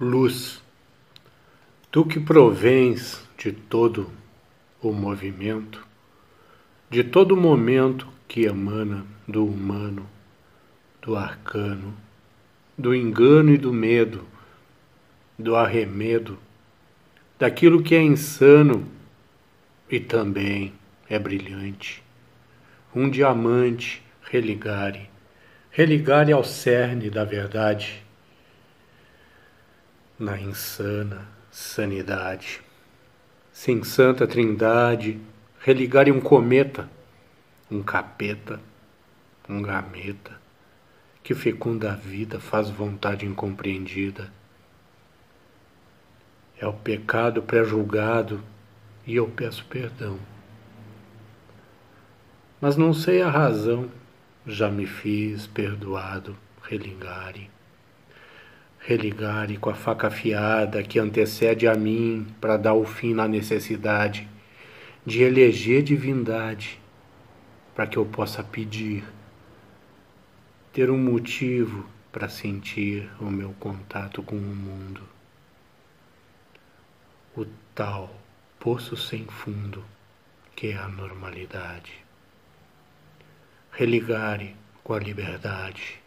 Luz, tu que provens de todo o movimento, de todo momento que emana do humano, do arcano, do engano e do medo, do arremedo, daquilo que é insano e também é brilhante. Um diamante religare, religare ao cerne da verdade na insana sanidade. Sem santa trindade, religare um cometa, um capeta, um gameta, que fecunda a vida, faz vontade incompreendida. É o pecado pré-julgado e eu peço perdão. Mas não sei a razão, já me fiz perdoado, religare religare com a faca afiada que antecede a mim para dar o fim na necessidade de eleger divindade para que eu possa pedir, ter um motivo para sentir o meu contato com o mundo. O tal poço sem fundo que é a normalidade. Religare com a liberdade